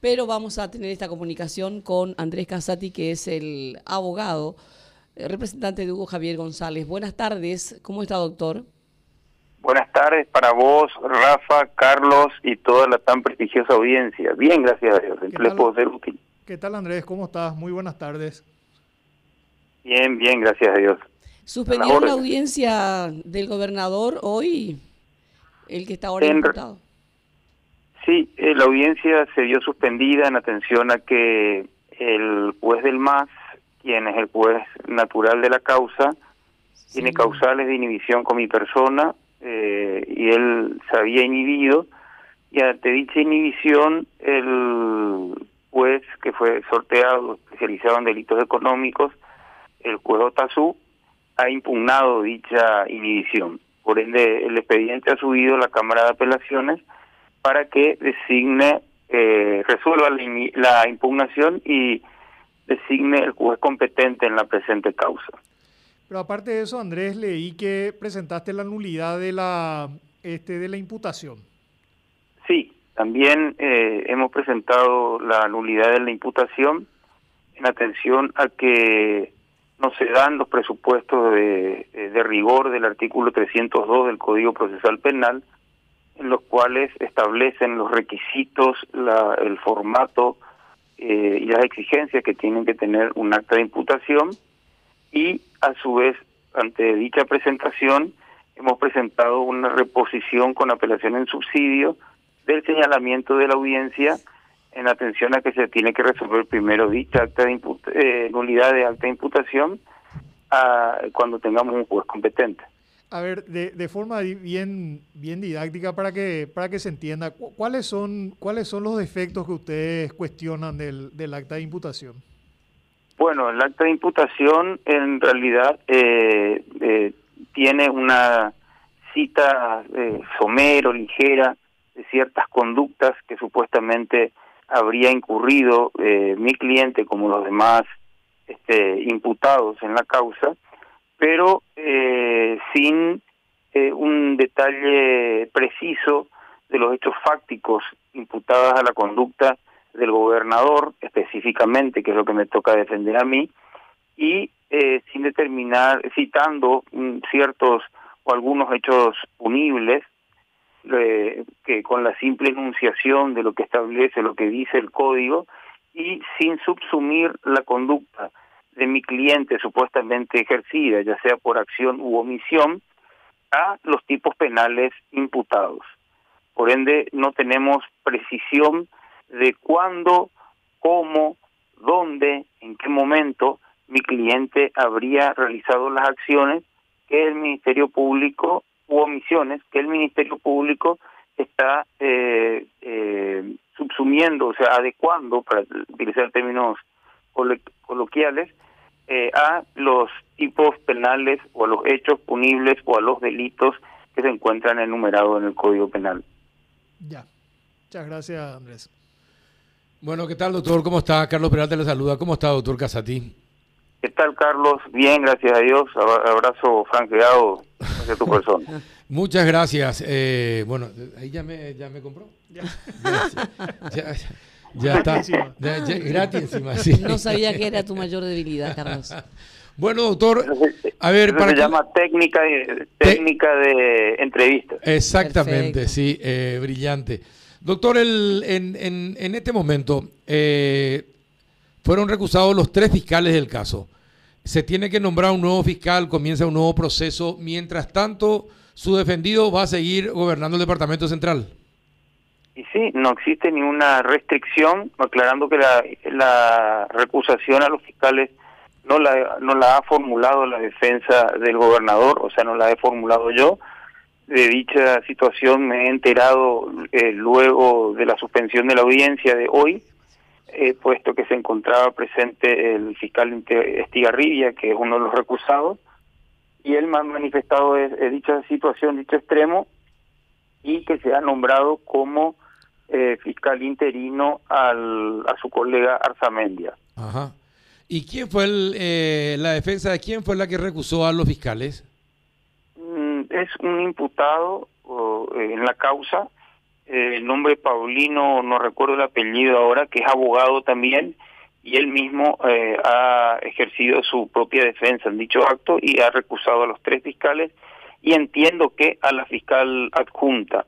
pero vamos a tener esta comunicación con Andrés Casati, que es el abogado, eh, representante de Hugo Javier González. Buenas tardes, ¿cómo está, doctor? Buenas tardes para vos, Rafa, Carlos y toda la tan prestigiosa audiencia. Bien, gracias a Dios. ¿En qué les puedo ser útil? ¿Qué tal, Andrés? ¿Cómo estás? Muy buenas tardes. Bien, bien, gracias a Dios. ¿Suspendió la audiencia del gobernador hoy, el que está ahora en... imputado? Sí, eh, la audiencia se vio suspendida en atención a que el juez del MAS, quien es el juez natural de la causa, tiene causales de inhibición con mi persona eh, y él se había inhibido y ante dicha inhibición el juez que fue sorteado, especializado en delitos económicos, el juez Otazú, ha impugnado dicha inhibición. Por ende, el expediente ha subido a la Cámara de Apelaciones para que designe, eh, resuelva la, impugnación y designe el juez competente en la presente causa. Pero aparte de eso, Andrés, leí que presentaste la nulidad de la, este, de la imputación. Sí, también eh, hemos presentado la nulidad de la imputación en atención a que no se dan los presupuestos de, de rigor del artículo 302 del Código Procesal Penal, en los cuales establecen los requisitos, la, el formato eh, y las exigencias que tienen que tener un acta de imputación y a su vez ante dicha presentación hemos presentado una reposición con apelación en subsidio del señalamiento de la audiencia en atención a que se tiene que resolver primero dicha acta de eh, nulidad de acta de imputación a, cuando tengamos un juez competente. A ver, de, de, forma bien, bien didáctica para que, para que se entienda, ¿cuáles son, ¿cuáles son los defectos que ustedes cuestionan del, del acta de imputación? Bueno, el acta de imputación en realidad eh, eh, tiene una cita eh, somero, ligera, de ciertas conductas que supuestamente habría incurrido eh, mi cliente como los demás este, imputados en la causa, pero eh, sin eh, un detalle preciso de los hechos fácticos imputados a la conducta del gobernador específicamente, que es lo que me toca defender a mí, y eh, sin determinar, citando mm, ciertos o algunos hechos punibles, que con la simple enunciación de lo que establece, lo que dice el código, y sin subsumir la conducta de mi cliente supuestamente ejercida, ya sea por acción u omisión, a los tipos penales imputados. Por ende, no tenemos precisión de cuándo, cómo, dónde, en qué momento mi cliente habría realizado las acciones que el Ministerio Público u omisiones que el Ministerio Público está eh, eh, subsumiendo, o sea, adecuando, para utilizar términos coloquiales, eh, a los tipos penales o a los hechos punibles o a los delitos que se encuentran enumerados en el Código Penal. Ya. Muchas gracias, Andrés. Bueno, ¿qué tal, doctor? ¿Cómo está? Carlos Peralta le saluda. ¿Cómo está, doctor Casati? ¿Qué tal, Carlos? Bien, gracias a Dios. Abrazo franqueado hacia tu persona. Muchas gracias. Eh, bueno, ahí ya me, ya me compró. Ya. ya, ya está. gratis encima. Sí. No sabía que era tu mayor debilidad, Carlos. Bueno, doctor, a ver, para se llama técnica de, técnica de entrevista. Exactamente, sí, eh, brillante. Doctor, el, en, en, en, este momento eh, fueron recusados los tres fiscales del caso. Se tiene que nombrar un nuevo fiscal, comienza un nuevo proceso. Mientras tanto, su defendido va a seguir gobernando el Departamento Central. Y sí, no existe ninguna restricción, aclarando que la, la recusación a los fiscales no la, no la ha formulado la defensa del gobernador, o sea, no la he formulado yo. De dicha situación me he enterado eh, luego de la suspensión de la audiencia de hoy, eh, puesto que se encontraba presente el fiscal Estigarribia, que es uno de los recusados, y él me ha manifestado dicha situación, dicho extremo, y que se ha nombrado como eh, fiscal interino al, a su colega Arzamendia. Ajá. ¿Y quién fue el, eh, la defensa de quién fue la que recusó a los fiscales? Mm, es un imputado en la causa eh, el nombre Paulino, no recuerdo el apellido ahora, que es abogado también, y él mismo eh, ha ejercido su propia defensa en dicho acto y ha recusado a los tres fiscales y entiendo que a la fiscal adjunta.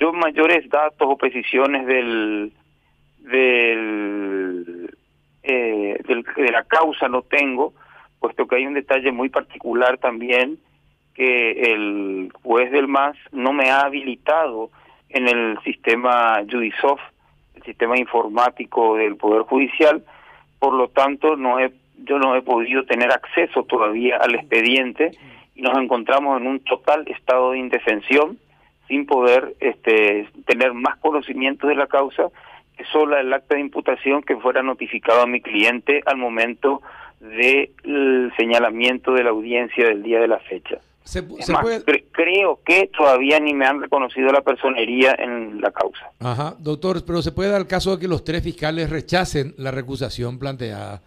Yo mayores datos o precisiones eh, del, de la causa no tengo, puesto que hay un detalle muy particular también que el juez del MAS no me ha habilitado en el sistema Judisoft, el sistema informático del Poder Judicial, por lo tanto no he, yo no he podido tener acceso todavía al expediente y nos encontramos en un total estado de indefensión sin poder este, tener más conocimiento de la causa que solo el acta de imputación que fuera notificado a mi cliente al momento del señalamiento de la audiencia del día de la fecha. Se, creo que todavía ni me han reconocido la personería en la causa. Ajá, doctor, pero se puede dar el caso de que los tres fiscales rechacen la recusación planteada.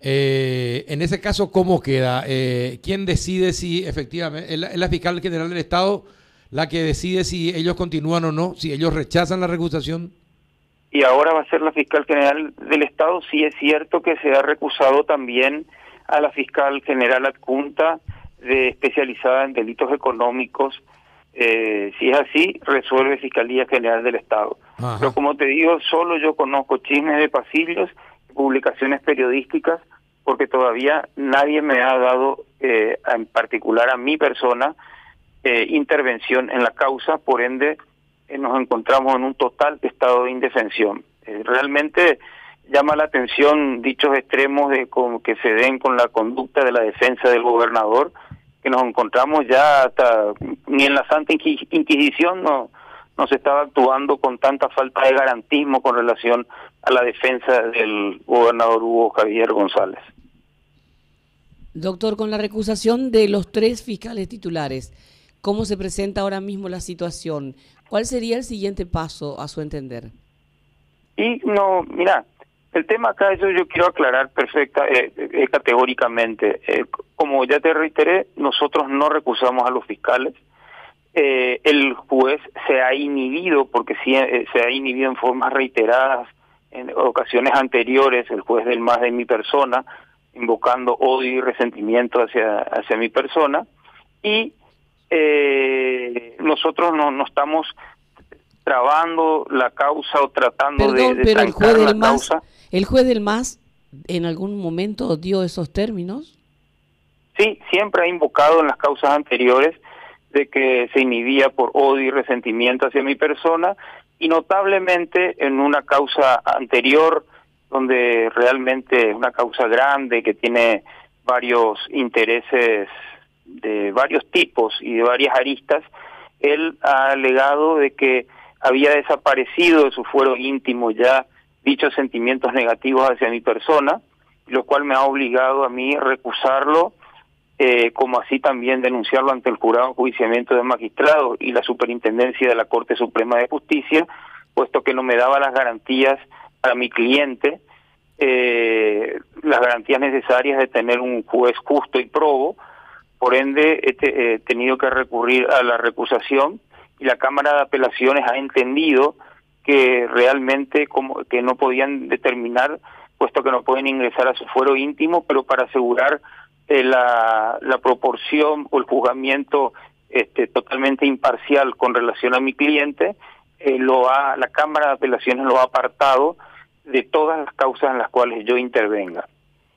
Eh, en ese caso, ¿cómo queda? Eh, ¿Quién decide si efectivamente, es la, fiscal general del Estado la que decide si ellos continúan o no, si ellos rechazan la recusación? Y ahora va a ser la fiscal general del Estado. Sí es cierto que se ha recusado también a la fiscal general adjunta de especializada en delitos económicos. Eh, si es así, resuelve Fiscalía General del Estado. Pero como te digo, solo yo conozco chismes de pasillos, publicaciones periodísticas, porque todavía nadie me ha dado, eh, en particular a mi persona, eh, intervención en la causa, por ende nos encontramos en un total estado de indefensión. realmente llama la atención dichos extremos de que se den con la conducta de la defensa del gobernador, que nos encontramos ya hasta ni en la Santa Inquisición no, no se estaba actuando con tanta falta de garantismo con relación a la defensa del gobernador Hugo Javier González. Doctor, con la recusación de los tres fiscales titulares, ¿cómo se presenta ahora mismo la situación? ¿Cuál sería el siguiente paso a su entender? Y no, mira, el tema acá, eso yo quiero aclarar perfecta, eh, eh, categóricamente. Eh, como ya te reiteré, nosotros no recusamos a los fiscales. el juez se ha inhibido, porque sí, se ha inhibido en formas reiteradas en ocasiones anteriores, el juez del más de mi persona, invocando odio y resentimiento hacia, hacia mi persona. Y nosotros no, no estamos trabando la causa o tratando de, de la causa. ¿El juez del MAS en algún momento dio esos términos? Sí, siempre ha invocado en las causas anteriores de que se inhibía por odio y resentimiento hacia mi persona y notablemente en una causa anterior donde realmente es una causa grande que tiene varios intereses de varios tipos y de varias aristas, él ha alegado de que había desaparecido de su fuero íntimo ya dichos sentimientos negativos hacia mi persona, lo cual me ha obligado a mí recusarlo, eh, como así también denunciarlo ante el jurado en juiciamiento de magistrado y la superintendencia de la Corte Suprema de Justicia, puesto que no me daba las garantías para mi cliente, eh, las garantías necesarias de tener un juez justo y probo, por ende he tenido que recurrir a la recusación y la Cámara de Apelaciones ha entendido que realmente como que no podían determinar puesto que no pueden ingresar a su fuero íntimo pero para asegurar eh, la, la proporción o el juzgamiento este, totalmente imparcial con relación a mi cliente eh, lo ha la cámara de apelaciones lo ha apartado de todas las causas en las cuales yo intervenga.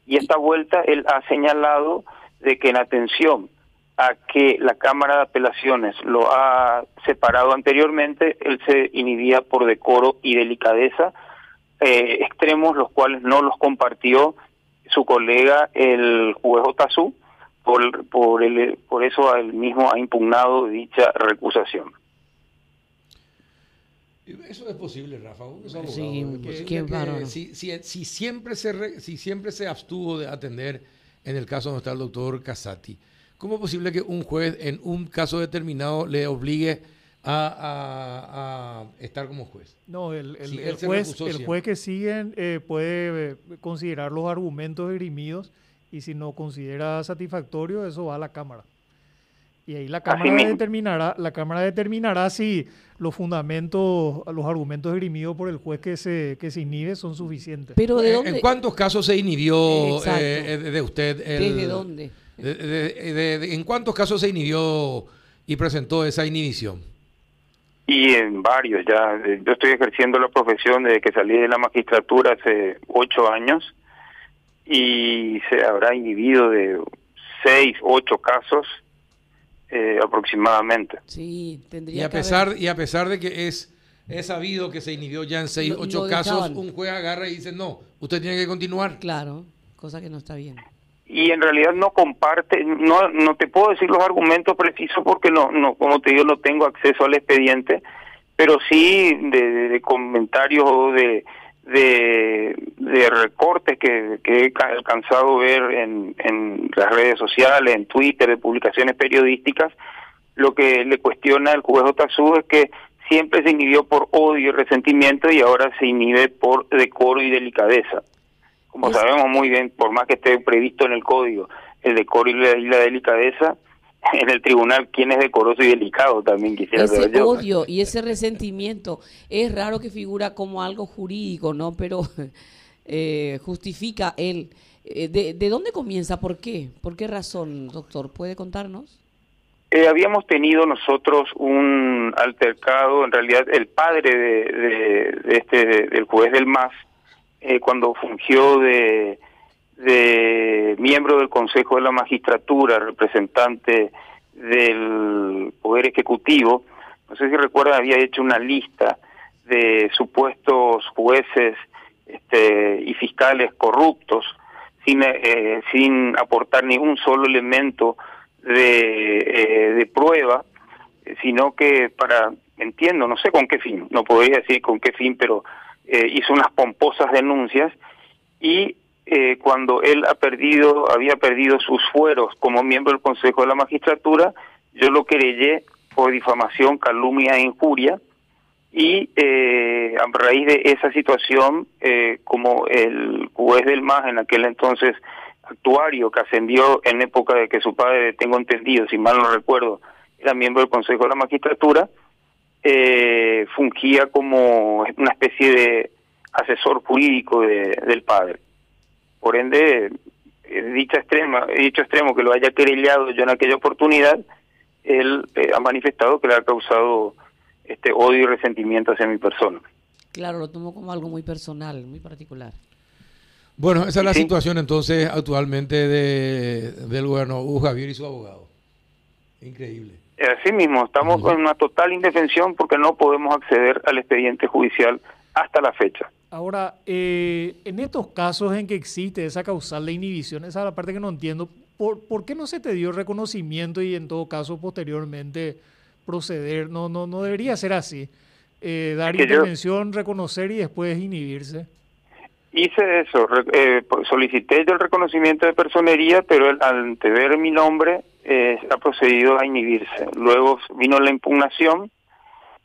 Y esta vuelta él ha señalado de que en atención a que la Cámara de Apelaciones lo ha separado anteriormente, él se inhibía por decoro y delicadeza, eh, extremos los cuales no los compartió su colega el juez Otazú, por, por, el, por eso él mismo ha impugnado dicha recusación. Eso es posible, Rafa. sí, si, si, si, siempre se si siempre se abstuvo de atender en el caso donde está el doctor Casati, ¿Cómo es posible que un juez en un caso determinado le obligue a, estar como juez? No, el, juez, el juez, que sigue eh, puede eh, considerar los argumentos esgrimidos y si no considera satisfactorio, eso va a la Cámara. Y ahí la Cámara determinará, la Cámara determinará si los fundamentos, los argumentos esgrimidos por el juez que se, que se inhibe son suficientes. Pero ¿de dónde? ¿En cuántos casos se inhibió eh, de usted? El, ¿Desde dónde? ¿En cuántos casos se inhibió y presentó esa inhibición? Y en varios ya. Yo estoy ejerciendo la profesión desde que salí de la magistratura hace ocho años y se habrá inhibido de seis, ocho casos eh, aproximadamente. Sí, tendría y a pesar Y a pesar de que es, es sabido que se inhibió ya en seis, ocho casos, un juez agarra y dice, no, usted tiene que continuar. Claro, cosa que no está bien. Y en realidad no comparte, no, no te puedo decir los argumentos precisos porque no, no, como te digo, no tengo acceso al expediente, pero sí de, comentarios o de, de, de recortes que, que, he alcanzado a ver en, en las redes sociales, en Twitter, de publicaciones periodísticas, lo que le cuestiona al juez Otazú es que siempre se inhibió por odio y resentimiento y ahora se inhibe por decoro y delicadeza. Como sabemos muy bien, por más que esté previsto en el código el decoro y la, delicadeza, en el tribunal quién es decoroso y delicado también quisiera ese odio y ese resentimiento es raro que figura como algo jurídico no pero eh, justifica él eh, de, de, dónde comienza por qué por qué razón doctor puede contarnos eh, habíamos tenido nosotros un altercado en realidad el padre de, este del juez del MAS cuando fungió de de miembro del Consejo de la Magistratura, representante del Poder Ejecutivo, no sé si recuerdan, había hecho una lista de supuestos jueces este, y fiscales corruptos sin, eh, sin aportar ningún solo elemento de, eh, de prueba, sino que para, entiendo, no sé con qué fin, no podría decir con qué fin, pero eh, hizo unas pomposas denuncias y eh, cuando él ha perdido, había perdido sus fueros como miembro del Consejo de la Magistratura, yo lo querellé por difamación, calumnia e injuria, y eh, a raíz de esa situación, eh, como el juez del MAS en aquel entonces actuario que ascendió en época de que su padre, tengo entendido, si mal no recuerdo, era miembro del Consejo de la Magistratura, eh, fungía como una especie de asesor jurídico del padre. Por ende, dicha extrema, dicho extremo que lo haya querellado yo en aquella oportunidad, él eh, ha manifestado que le ha causado este odio y resentimiento hacia mi persona. Claro, lo tomó como algo muy personal, muy particular. Bueno, esa es la situación entonces actualmente de, del gobierno Hugo Javier y su abogado. Increíble. Así mismo, estamos en una total indefensión porque no podemos acceder al expediente judicial hasta la fecha. Ahora, eh, en estos casos en que existe esa causal de inhibición, esa es la parte que no entiendo, ¿por, ¿por qué no se te dio reconocimiento y en todo caso posteriormente proceder? No, no, no debería ser así. Eh, dar intervención, reconocer y después inhibirse. Hice eso, eh, solicité yo el reconocimiento de personería, pero al ante ver mi nombre eh, ha procedido a inhibirse. Luego vino la impugnación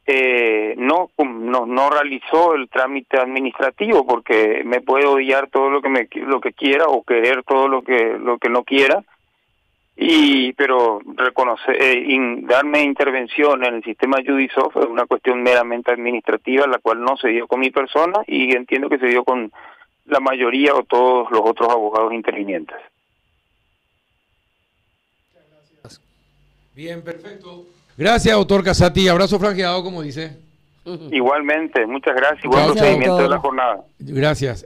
eh, no, no no realizó el trámite administrativo porque me puede odiar todo lo que me lo que quiera o querer todo lo que lo que no quiera y pero reconocer eh, darme intervención en el sistema Judisoft es una cuestión meramente administrativa la cual no se dio con mi persona y entiendo que se dio con la mayoría o todos los otros abogados intervinientes. Bien, perfecto. Gracias, doctor Casati. Abrazo franqueado, como dice. Igualmente, muchas gracias y buen procedimiento de la jornada. Gracias.